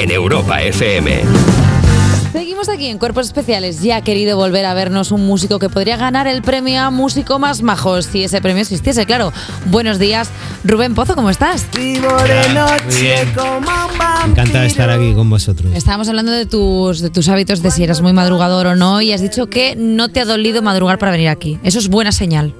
en Europa FM. Seguimos aquí en Cuerpos Especiales. Ya ha querido volver a vernos un músico que podría ganar el premio a músico más majo, si ese premio existiese, claro. Buenos días, Rubén Pozo, ¿cómo estás? Encantado de estar aquí con vosotros. Estábamos hablando de tus, de tus hábitos, de si eras muy madrugador o no, y has dicho que no te ha dolido madrugar para venir aquí. Eso es buena señal.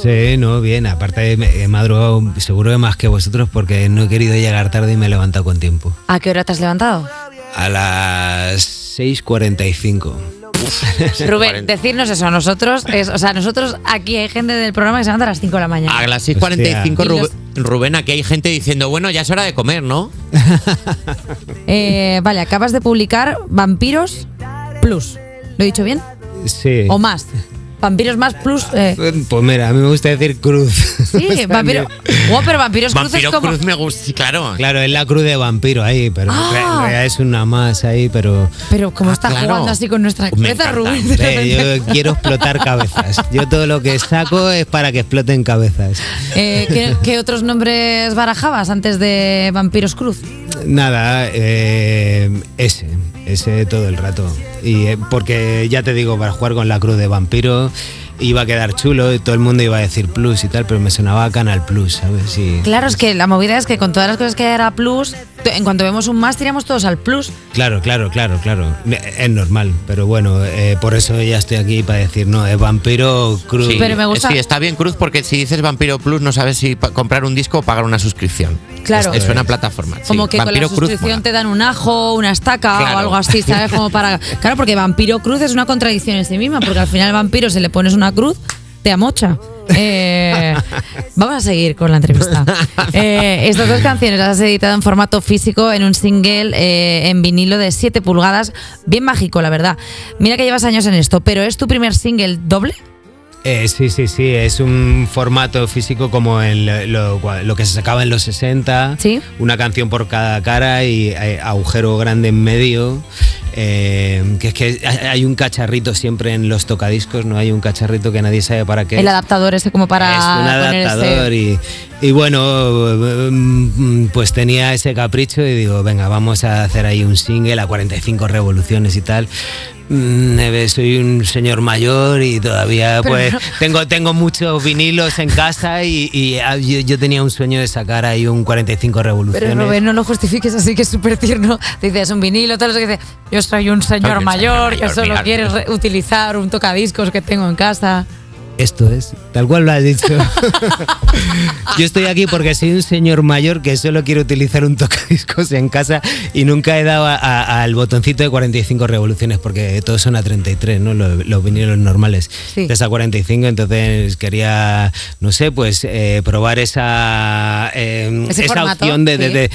Sí, no, bien. Aparte he madrugado seguro de más que vosotros porque no he querido llegar tarde y me he levantado con tiempo. ¿A qué hora te has levantado? A las 6.45. Rubén, decirnos eso a nosotros, es, o sea, nosotros aquí hay gente del programa que se levanta a las 5 de la mañana. A las 6.45, Rubén, Rubén, aquí hay gente diciendo, bueno, ya es hora de comer, ¿no? Eh, vale, acabas de publicar Vampiros Plus. ¿Lo he dicho bien? Sí. ¿O más? Vampiros más plus. Eh. Pues mira, a mí me gusta decir cruz. Sí, vampiro. Oh, pero vampiros cruz Vampiro es como. Cruz me gusta, sí, claro. Claro, es la cruz de vampiro ahí, pero Ah. en realidad es una más ahí, pero. Pero como Ah, está claro. jugando así con nuestra Me cabeza. Rubén. Eh, repente. yo quiero explotar cabezas. Yo todo lo que saco es para que exploten cabezas. Eh, ¿qué, qué otros nombres barajabas antes de Vampiros Cruz? Nada, eh, ese, ese todo el rato. Y eh, porque ya te digo, para jugar con la cruz de vampiro iba a quedar chulo y todo el mundo iba a decir plus y tal, pero me sonaba a Canal Plus, ¿sabes? Y, Claro, es que la movida es que con todas las cosas que era plus, en cuanto vemos un más, tiramos todos al plus. Claro, claro, claro, claro. Es normal, pero bueno, eh, por eso ya estoy aquí para decir, no, es vampiro cruz. Sí, Pero me gusta- Sí, está bien Cruz porque si dices Vampiro Plus no sabes si comprar un disco o pagar una suscripción. Claro. Es, es una plataforma. sí. Como que con la suscripción te dan un ajo, una estaca Claro. o algo así, ¿sabes? Como para. Claro, porque Vampiro Cruz es una contradicción en sí misma, porque al final al vampiro se le pones una cruz, te amocha. Eh, vamos a seguir con la entrevista. Eh, estas dos canciones las has editado en formato físico en un single eh, en vinilo de 7 pulgadas, bien mágico, la verdad. Mira que llevas años en esto, pero ¿es tu primer single doble? Eh, sí, sí, sí, es un formato físico como en lo, lo- lo que se sacaba en los 60, Sí. una canción por cada cara y eh, agujero grande en medio. Eh, que es que hay- un cacharrito siempre en los tocadiscos, no hay un cacharrito que nadie sabe para qué. El adaptador ese como para es un ese- adaptador y, y bueno, mm, pues tenía ese capricho y digo, venga, vamos a hacer ahí un single a 45 revoluciones y tal. Mm, eh, Soy un señor mayor y todavía Pero pues no- tengo, tengo muchos vinilos en casa y, y, ah, yo, yo tenía un sueño de sacar ahí un 45 revoluciones. Pero Rubén, no lo justifiques así que es súper tierno. Dices un vinilo, tal, eso que dice, yo soy un señor Soy un mayor, señor que solo quiere re- utilizar un tocadiscos que tengo en casa. Esto es, tal cual lo has dicho. Yo estoy aquí porque soy un señor mayor que solo quiere utilizar un tocadiscos en casa y nunca he dado al botoncito de 45 revoluciones porque todos son a 33, ¿no? Los, los vinilos normales. Sí. Es a 45, entonces quería, no sé, pues eh, probar esa, eh, Ese esa formato, opción de, de, sí. de- eh,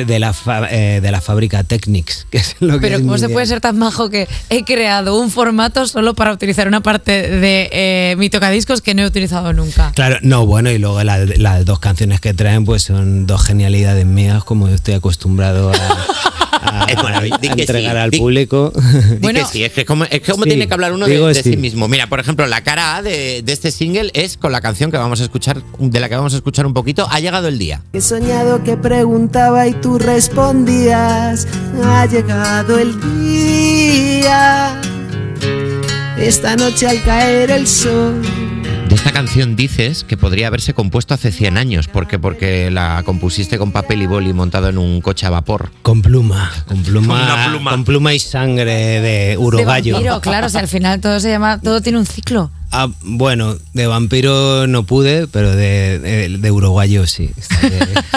eh, de la, fa- eh, de la fábrica Technics, que es lo que Pero es ¿cómo se idea. puede ser tan majo que he creado un formato solo para utilizar una parte de mi tocadiscos que no he utilizado nunca? Claro, no, bueno, y luego la- las dos canciones que traen pues son dos genialidades mías, como yo estoy acostumbrado a, a- a que entregar sí, al di- público. Bueno. que sí, es que como, es que como Sí, tiene que hablar uno de, de sí sí. mismo. Mira, por ejemplo, la cara A de, de este single es con la canción que vamos a escuchar, de la que vamos a escuchar un poquito, Ha llegado el día. He soñado que preguntaba y tú respondías, ha llegado el día. Esta noche al caer el sol. De esta canción dices que podría haberse compuesto hace 100 años, porque porque la compusiste con papel y boli montado en un coche a vapor. Con pluma, con pluma, Una pluma. con pluma y sangre de De urogallo. vampiro, claro, o sea, al final todo se llama, todo tiene un ciclo. Ah, bueno, de vampiro no pude, pero de, de, de urogallo sí.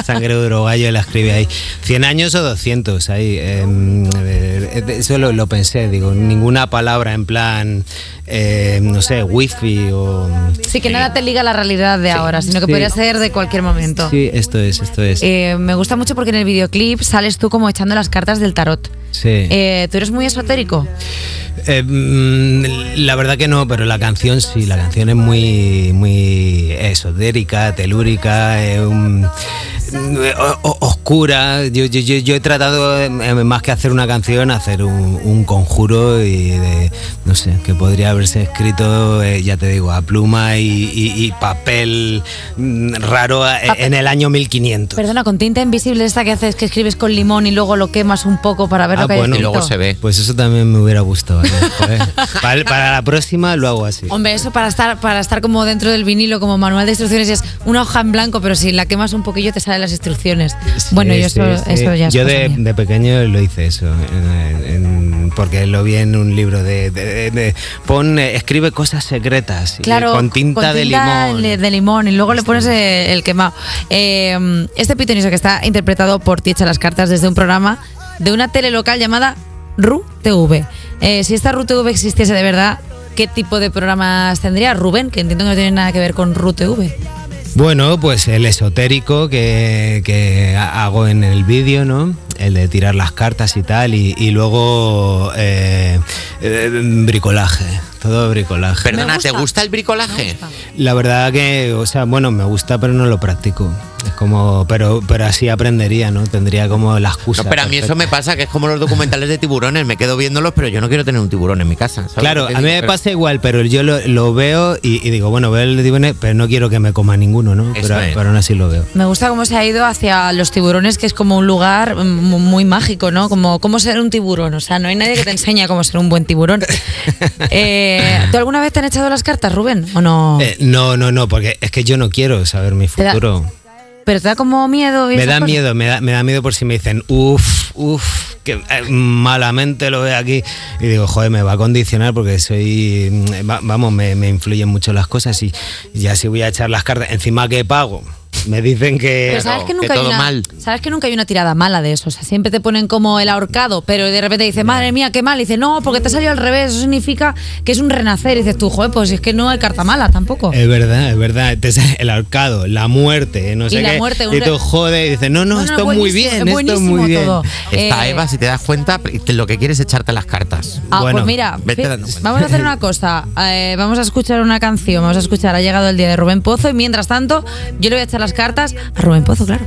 Sangre de urogallo la escribí ahí. ¿100 años o 200? Ahí. em, eh, eso lo, lo pensé, digo, ninguna palabra en plan, eh, no sé, wifi o... Sí, que nada te liga a la realidad de ahora, sino que Sí. podría ser de cualquier momento. Sí, esto es, esto es. Eh, me gusta mucho porque en el videoclip sales tú como echando las cartas del tarot. Sí. Eh, ¿Tú eres muy esotérico? Eh, mm, la verdad que no, pero la canción sí, la canción es muy, muy esotérica, telúrica, eh, un- oscura. Yo, yo, yo, yo he tratado, eh, más que hacer una canción, hacer un, un conjuro y de, no sé, que podría haberse escrito, eh, ya te digo, a pluma y, y- y papel mm, raro eh, en el año 1500. Perdona, con tinta invisible esta que haces que escribes con limón y luego lo quemas un poco para ver Ah, lo que hay bueno. Y luego se ve. Pues eso también me hubiera gustado. ¿eh? Joder. para, para la próxima lo hago así. Hombre, eso para estar, para estar como dentro del vinilo, como manual de instrucciones, es una hoja en blanco, pero si la quemas un poquillo te salen las instrucciones. Sí, bueno, yo sí, eso, sí. eso ya Yo de, de pequeño lo hice eso, en- en- porque lo vi en un libro de, de- de- de- pon, escribe cosas secretas y Claro, con tinta de limón. le- de limón y luego le pones eh, el quemado. Eh, este pitoniso que está interpretado por Tiecha las cartas desde un programa de una tele local llamada RU TV. Eh, si esta RU TV existiese de verdad, ¿qué tipo de programas tendría Rubén? Que entiendo que no tiene nada que ver con RU TV. Bueno, pues el esotérico que, que ha- hago en el vídeo, ¿no? El de tirar las cartas y tal, y, y luego eh, eh, bricolaje, todo bricolaje. Perdona, ¿te gusta. el bricolaje? gusta. La verdad que, o sea, bueno, me gusta, pero no lo practico. Es como, pero, pero así aprendería, ¿no? Tendría como la excusa. No, pero a mí eso me pasa, que es como los documentales de tiburones, me quedo viéndolos, pero yo no quiero tener un tiburón en mi casa. ¿sabes Claro, a mí me Pero- pasa igual, pero yo lo, lo veo y, y digo, bueno, veo el tiburón, pero no quiero que me coma ninguno, ¿no? Eso Pero, es. pero aún así lo veo. Me gusta cómo se ha ido hacia los tiburones, que es como un lugar mm, muy mágico, ¿no? Como cómo ser un tiburón. O sea, no hay nadie que te enseñe cómo ser un buen tiburón. Eh, ¿Tú alguna vez te han echado las cartas, Rubén? ¿O no? Eh, no, no, no, porque es que yo no quiero saber mi futuro. ¿Pero te da como miedo? Me da miedo, me da, me da miedo por si me dicen, uff, uff, que eh, malamente lo veo aquí. Y digo, joder, me va a condicionar porque soy, mm, va- vamos, me, me influyen mucho las cosas y ya si voy a echar las cartas, encima que pago, me dicen que... Pero sabes que que nunca hay todo una, mal. sabes que nunca hay una tirada mala de eso. O sea, siempre te ponen como el ahorcado, pero de repente dices, madre mía, qué mal. Y dices, no, porque te salió al revés. Eso significa que es un renacer. Y dices tú, joder, pues es que no hay carta mala tampoco. Es verdad, es verdad. El ahorcado, la muerte, no sé Y la qué. muerte, y tú jode y dices, no, no, No, no, esto es muy bien, es esto es muy bien. todo. Está Eh, Eva, si te das cuenta, lo que quieres es echarte las cartas. Ah, Bueno, pues mira, vamos a hacer una cosa. Eh, vamos a escuchar una canción. Vamos a escuchar Ha llegado el día de Rubén Pozo. Y mientras tanto, yo le voy a echar las cartas a Rubén Pozo, claro.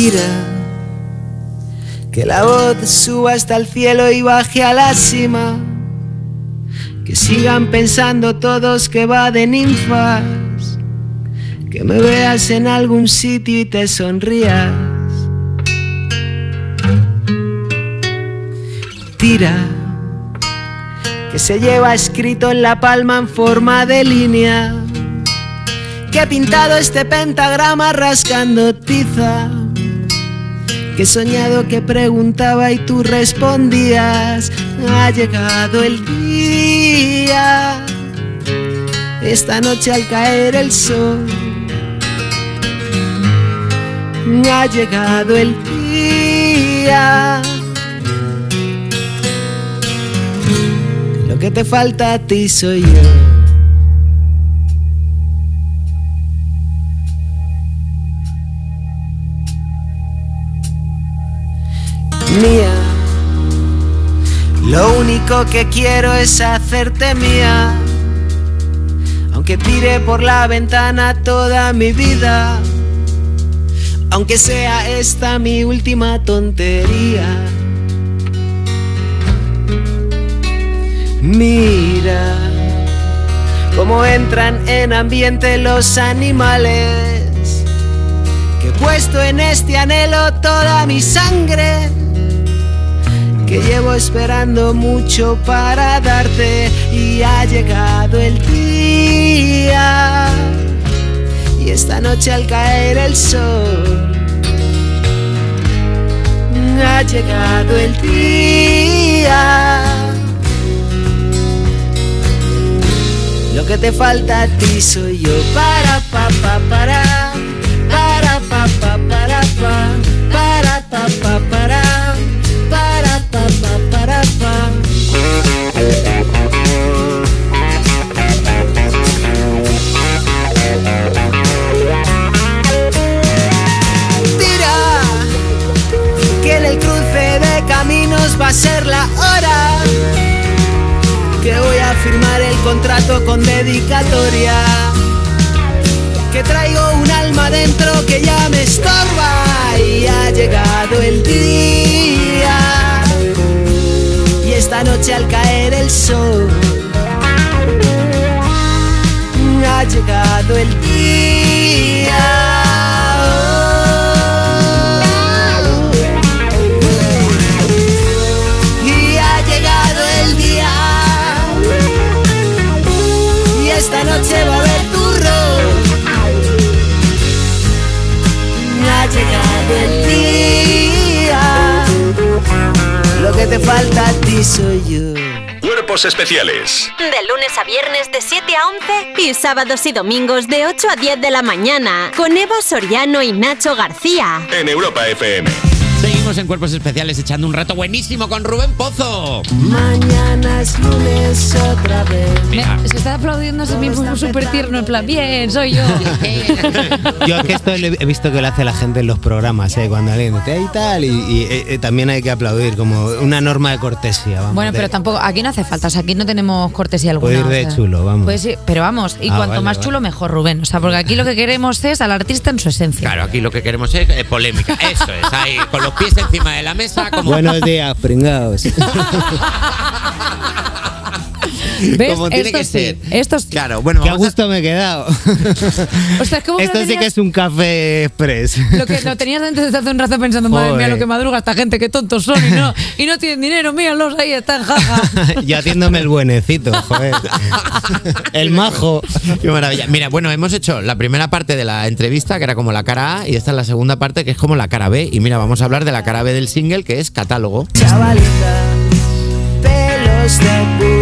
Tira, que la voz suba hasta el cielo y baje a la cima. Que sigan pensando todos que va de ninfas. Que me veas en algún sitio y te sonrías. Tira, que se lleva escrito en la palma en forma de línea que he pintado este pentagrama rascando tiza. Que he soñado que preguntaba y tú respondías. Ha llegado el día. Esta noche al caer el sol. Ha llegado el día. Lo que te falta a ti soy yo. Mía. Lo único que quiero es hacerte mía. Aunque tire por la ventana toda mi vida. Aunque sea esta mi última tontería. Mira cómo entran en ambiente los animales. Que he puesto en este anhelo toda mi sangre que llevo esperando mucho para darte y ha llegado el día. Y esta noche al caer el sol ha llegado el día. Lo que te falta a ti soy yo para pa pa para contrato con dedicatoria. Que traigo un alma dentro que ya me estorba y ha llegado el día. Y esta noche al caer el sol ha llegado el día. Llegado el día. Lo que te falta a ti soy yo. Cuerpos especiales De lunes a viernes de 7 a 11 y sábados y domingos de 8 a 10 de la mañana con Eva Soriano y Nacho García. en Europa FM. Seguimos en Cuerpos Especiales echando un rato buenísimo con Rubén Pozo. Mañana es lunes otra vez. Me- que está aplaudiendo a sí mismo súper tierno, en plan, bien, soy yo. Yo es que esto lo he visto que lo hace la gente en los programas, ¿eh? cuando alguien dice y tal, y, y, eh, eh, también hay que aplaudir como una norma de cortesía. Vamos, Bueno, de- pero tampoco, aquí no hace falta, o sea, aquí no tenemos cortesía alguna. Puede ir de o sea, chulo, vamos. puede ser- pero vamos, y Ah, cuanto vale, más vale. chulo, mejor, Rubén. O sea, porque aquí lo que queremos es al artista en su esencia. Claro, aquí lo que queremos es eh, polémica. Eso es, ahí, con los pies encima de la mesa, como. Buenos días, pringados. ¿Ves? como tiene Esto que sí, ser. Esto sí. Claro, bueno, Qué a vamos a- gusto me he quedado. O sea, es como Esto sí que es un café express. Lo que lo tenías antes desde hace un rato pensando, madre mía, Joder. lo que madruga esta gente, qué tontos son y no, y no tienen dinero, míralos ahí, están jaja. Yo haciéndome el buenecito, joder. El majo. Qué maravilla. Mira, bueno, hemos hecho la primera parte de la entrevista, que era como la cara A, y esta es la segunda parte, que es como la cara B. Y mira, vamos a hablar de la cara B del single, que es catálogo. Chavalita, pelos de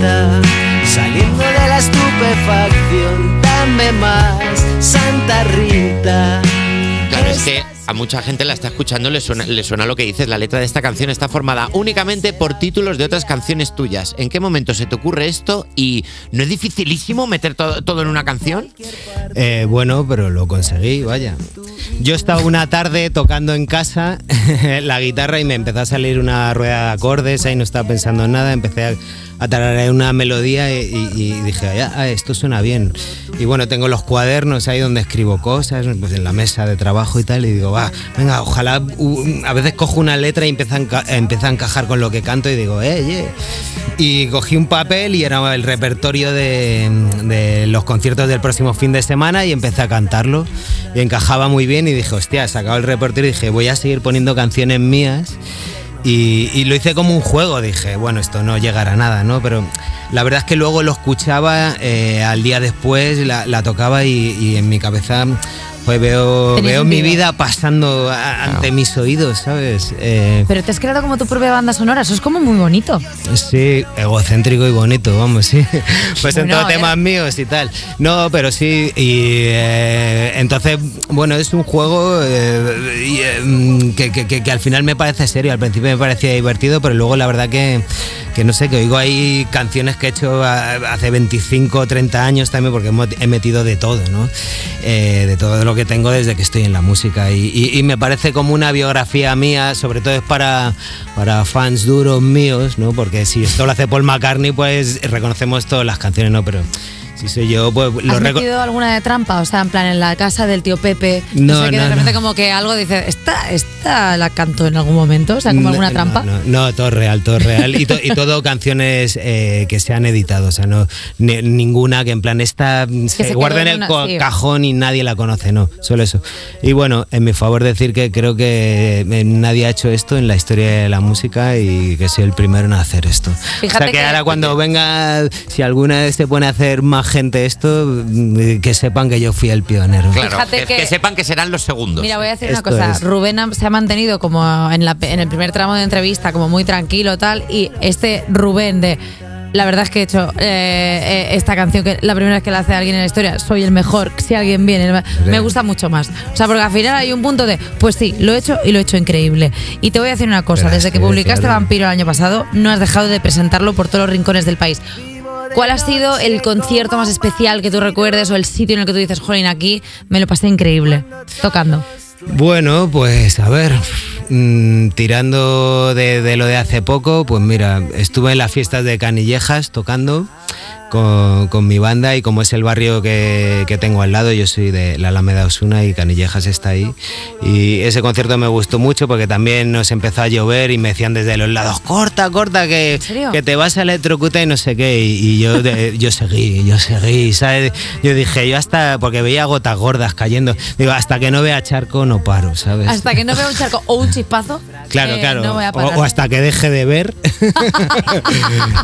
saliendo de la estupefacción, dame más, Santa Rita. Claro, es que a mucha gente la está escuchando, le suena, le suena lo que dices. La letra de esta canción está formada únicamente por títulos de otras canciones tuyas. ¿En qué momento se te ocurre esto? ¿Y no es dificilísimo meter todo, todo en una canción? Eh, bueno, pero lo conseguí, vaya. Yo estaba una tarde tocando en casa la guitarra y me empezó a salir una rueda de acordes, ahí no estaba pensando en nada, empecé a, a tararear una melodía y, dije, "Ah, ah, esto suena bien. Y bueno, tengo los cuadernos ahí donde escribo cosas, pues en la mesa de trabajo y tal, y digo, va, venga, ojalá, a veces cojo una letra y empieza a, a encajar con lo que canto y digo, eh, yeah. Y cogí un papel y era el repertorio de, los conciertos del próximo fin de semana y empecé a cantarlo. Y encajaba muy bien y dije, hostia, sacado el repertorio y dije, voy a seguir poniendo canciones mías. Y, lo hice como un juego, dije, bueno, esto no llegará a nada, ¿no? Pero la verdad es que luego lo escuchaba eh, al día después, la, tocaba y en mi cabeza pues veo, veo mi vida pasando a- ante mis oídos, ¿sabes? Eh, Pero te has creado como tu propia banda sonora, eso es como muy bonito. Sí, egocéntrico y bonito, vamos, sí. Pues en Bueno, ver. temas míos y tal. No, pero sí, y eh, entonces, bueno, es un juego eh, y, eh, que, que- que- que al final me parece serio. Al principio me parecía divertido, pero luego la verdad que, que no sé, que oigo ahí canciones que he hecho hace 25 o 30 años también, porque he metido de todo, ¿no? Eh, de todo lo que tengo desde que estoy en la música. Y me parece como una biografía mía, sobre todo es para, para fans duros míos, ¿no? Porque si esto lo hace Paul McCartney, pues reconocemos todas las canciones, ¿no? Pero si soy yo, pues lo ¿Has metido alguna de trampa? O sea, en plan, en la casa del tío Pepe. No, sé, que no, de repente no. como que algo dice, esta, esta la canto en algún momento, o sea, como No, alguna trampa. No, todo real, todo real. Y, to- y todo canciones eh, que se han editado, o sea, no ni- ninguna que en plan esta se, se guarda en el una- co- sí. cajón y nadie la conoce, no, solo eso. Y bueno, en mi favor decir que creo que eh, nadie ha hecho esto en la historia de la música y que soy el primero en hacer esto. o Fíjate sea, que, que- ahora cuando venga, si alguna vez se pone a hacer más gente esto, mm, que sepan que yo fui el pionero. Claro, Fíjate que, que- que sepan que serán los segundos. Mira, voy a decir una cosa. es. Rubén se ha mantenido como en, la, en el primer tramo de entrevista, como muy tranquilo tal. Y este Rubén de. La verdad es que he hecho eh, eh, esta canción, que la primera vez que la hace alguien en la historia, soy el mejor, si alguien viene, me gusta mucho más. O sea, porque al final hay un punto de, pues sí, lo he hecho y lo he hecho increíble. Y te voy a decir una cosa, Pero desde es que publicaste. Vampiro el año pasado, no has dejado de presentarlo por todos los rincones del país. ¿Cuál ha sido el concierto más especial que tú recuerdes o el sitio en el que tú dices, jolín, aquí me lo pasé increíble, tocando? Bueno, pues a ver, mm, tirando de, de lo de hace poco, pues mira, estuve en las fiestas de Canillejas tocando con, con mi banda y como es el barrio que, que tengo al lado, yo soy de la Alameda Osuna y Canillejas está ahí. Y ese concierto me gustó mucho porque también nos empezó a llover y me decían desde los lados, corta, corta, que, que te vas a electrocutar y no sé qué. Y, y yo, de- yo seguí, yo seguí, ¿sabes? Yo dije, yo hasta, porque veía gotas gordas cayendo, digo, hasta que no vea charco no paro, ¿sabes? Hasta que no vea un charco o un chispazo. Claro, eh, claro. No voy a o, parar. o hasta que deje de ver.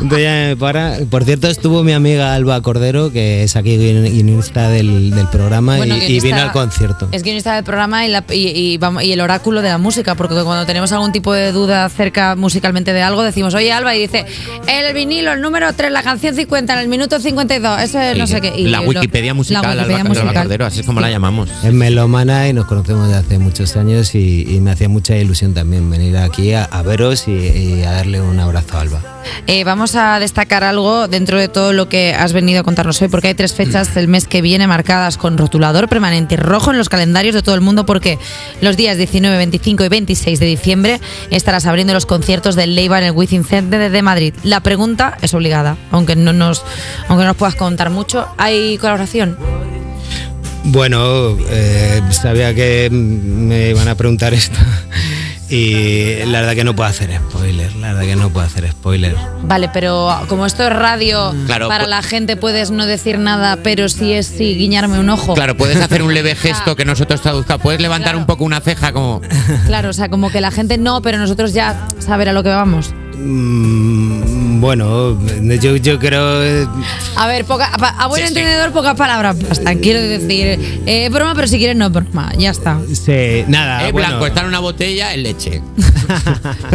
Entonces ya me para. Por cierto, estuvo mi amiga Alba Cordero, que es aquí guion- guionista del, del programa, Bueno, y, y vino al concierto. Es guionista del programa y, la- y- y vamos- y el oráculo de la música, porque cuando tenemos algún tipo de duda acerca musicalmente de algo, decimos, oye Alba, y dice, el vinilo, el número 3, la canción 50, en el minuto 52, eso es no sé qué. Y la lo- Wikipedia musical, la Wikipedia Alba, Alba musical. Cordero, así es como la llamamos. Es melómana y nos conocemos desde hace muchos años y, y me hacía mucha ilusión también venir aquí a, a veros y, y a darle un abrazo a Alba. Eh, vamos a destacar algo dentro de todo lo que has venido a contarnos hoy, porque hay tres fechas del mes que viene marcadas con rotulador permanente rojo en los calendarios de todo el mundo, porque los días 19, 25 y 26 de diciembre estarás abriendo los conciertos del Leiva en el Within Center de Madrid. La pregunta es obligada, aunque no nos, aunque no nos puedas contar mucho. ¿Hay colaboración? Bueno, eh, sabía que me iban a preguntar esto y la verdad que no puedo hacer spoiler, la verdad que no puedo hacer spoiler. Vale, pero como esto es radio, Claro, para la gente puedes no decir nada, pero si es sí, guiñarme un ojo. Claro, puedes hacer un leve gesto que nosotros traduzca. Puedes levantar Claro. un poco una ceja como... Claro, o sea, como que la gente no, pero nosotros ya saber a lo que vamos. Mm, bueno, yo, yo creo... eh, A ver, poca, pa- a buen Sí, sí. entendedor, pocas palabras bastan. Quiero decir, eh, broma, pero si quieres no es broma. Ya está. Sí, nada, eh, bueno. blanco, está en una botella en leche.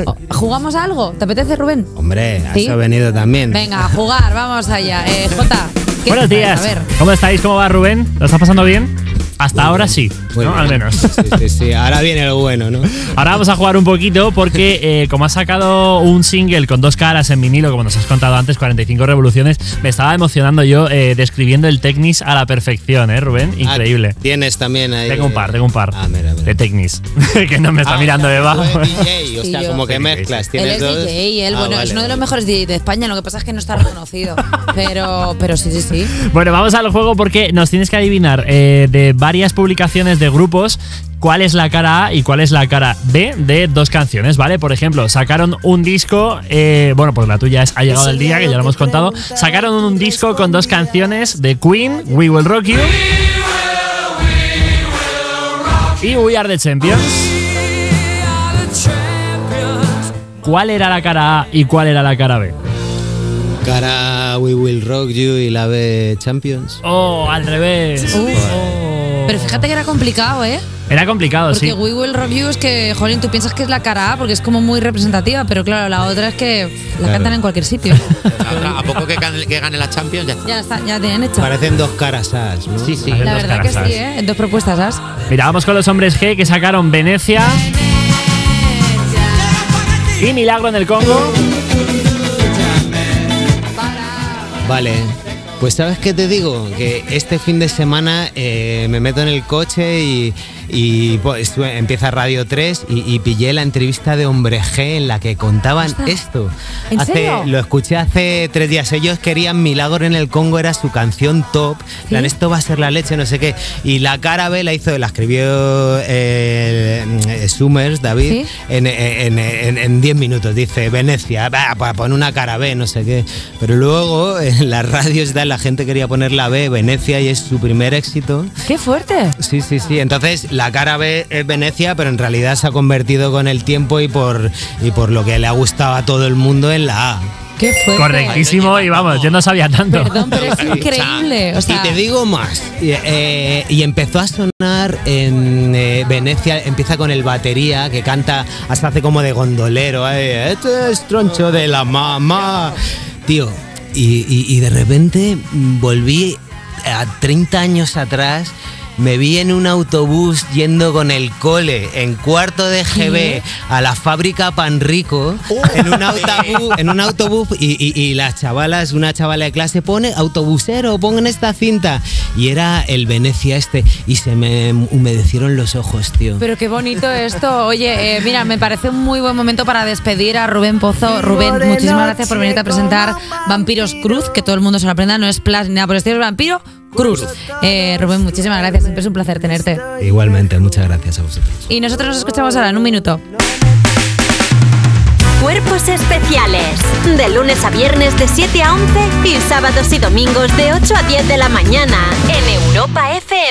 O- ¿Jugamos a algo? ¿Te apetece, Rubén? Hombre, ¿Sí? eso he venido también. Venga, a jugar, vamos allá. Eh, Jota, ¿qué Buenos días. A ver. ¿Cómo estáis? ¿Cómo va Rubén? ¿Lo estás pasando bien? Hasta ahora sí, Muy ¿no? bien. Al menos. Sí, sí, sí. Ahora viene lo bueno, ¿no? Ahora vamos a jugar un poquito porque eh, como has sacado un single con dos caras en vinilo, como nos has contado antes, 45 revoluciones, me estaba emocionando yo eh, describiendo el Technis a la perfección, ¿eh, Rubén? Increíble. Ah, Tienes también ahí. Tengo un par, tengo un par Ah, mira, mira. de Technis, que no me está Ah, mirando o sea, debajo. DJ, o sea, como que mezclas. sí. Él Tienes es dos. DJ, él, Ah, bueno, vale, es uno de los vale. mejores DJ de España, lo que pasa es que no está reconocido. Pero, pero sí, sí, sí. Bueno, vamos al juego porque nos tienes que adivinar eh, de varias publicaciones de grupos cuál es la cara A y cuál es la cara B de dos canciones, ¿vale? Por ejemplo, sacaron un disco, eh, bueno, pues la tuya es Ha llegado el día, que ya lo hemos contado. Sacaron un disco con dos canciones de Queen, We Will Rock You. Y We Are the Champions. ¿Cuál era la cara A y cuál era la cara B? Cara We Will Rock You y la B Champions. Oh, al revés. Uf. Oh. Pero fíjate que era complicado, ¿eh? Era complicado, Porque sí. We Will Rock You es que, jolín, tú piensas que es la cara A porque es como muy representativa, pero claro, la otra es que la Claro. cantan en cualquier sitio. La otra, a poco que gane, que gane la Champions ya está. ya está, ya tienen hecho. Parecen dos caras as, ¿no? Sí, sí. Hacen La verdad que sí, ¿eh? En dos propuestas, ¿sabes? Mira, vamos con los hombres G que sacaron Venecia y Milagro en el Congo. Vale. Pues sabes qué te digo, que este fin de semana eh, me meto en el coche y, y, pues, empieza Radio 3 y, y pillé la entrevista de Hombre G en la que contaban Ostras. esto. ¿En Hace- serio? Lo escuché hace tres días. Ellos querían Milagro en el Congo, era su canción top. Plan, esto va a ser la leche, no sé qué. Y la cara B la hizo, la escribió eh, eh, Summers, David, ¿Sí? en- en en- en 10 minutos. Dice Venecia, va, pa- pon una cara B, no sé qué. Pero luego en las radios la gente quería poner la B, Venecia, y es su primer éxito. ¡Qué fuerte! Sí, sí, sí. Entonces la cara B es Venecia, pero en realidad se ha convertido con el tiempo y por, y por lo que le ha gustado a todo el mundo en la A. ¡Qué fuerte! Correctísimo, y vamos, yo no sabía tanto. Perdón, pero es increíble. O sea, y te digo más. Y, eh, y empezó a sonar en eh, Venecia, empieza con el batería que canta, hasta hace como de gondolero. eh, Este es troncho de la mamá. Tío, y, y- y de repente volví a 30 años atrás. Me vi en un autobús yendo con el cole en cuarto de GB a la fábrica Pan Rico en un autobús, en un autobús y, y- y las chavalas, una chavala de clase pone autobusero, pongan esta cinta y era el Venecia este y se me humedecieron los ojos, tío. Pero qué bonito esto. Oye, eh, mira, me parece un muy buen momento para despedir a Rubén Pozo. Rubén, muchísimas gracias por venirte a presentar Vampiros Cruz, que todo el mundo se lo aprenda, no es Plus ni nada por el estilo, es Vampiro Cruz. Eh, Rubén, muchísimas gracias, siempre es un placer tenerte. Igualmente, muchas gracias a vosotros. Y nosotros nos escuchamos ahora en un minuto. Cuerpos especiales. De lunes a viernes de 7 a 11 y sábados y domingos de 8 a 10 de la mañana en Europa FM.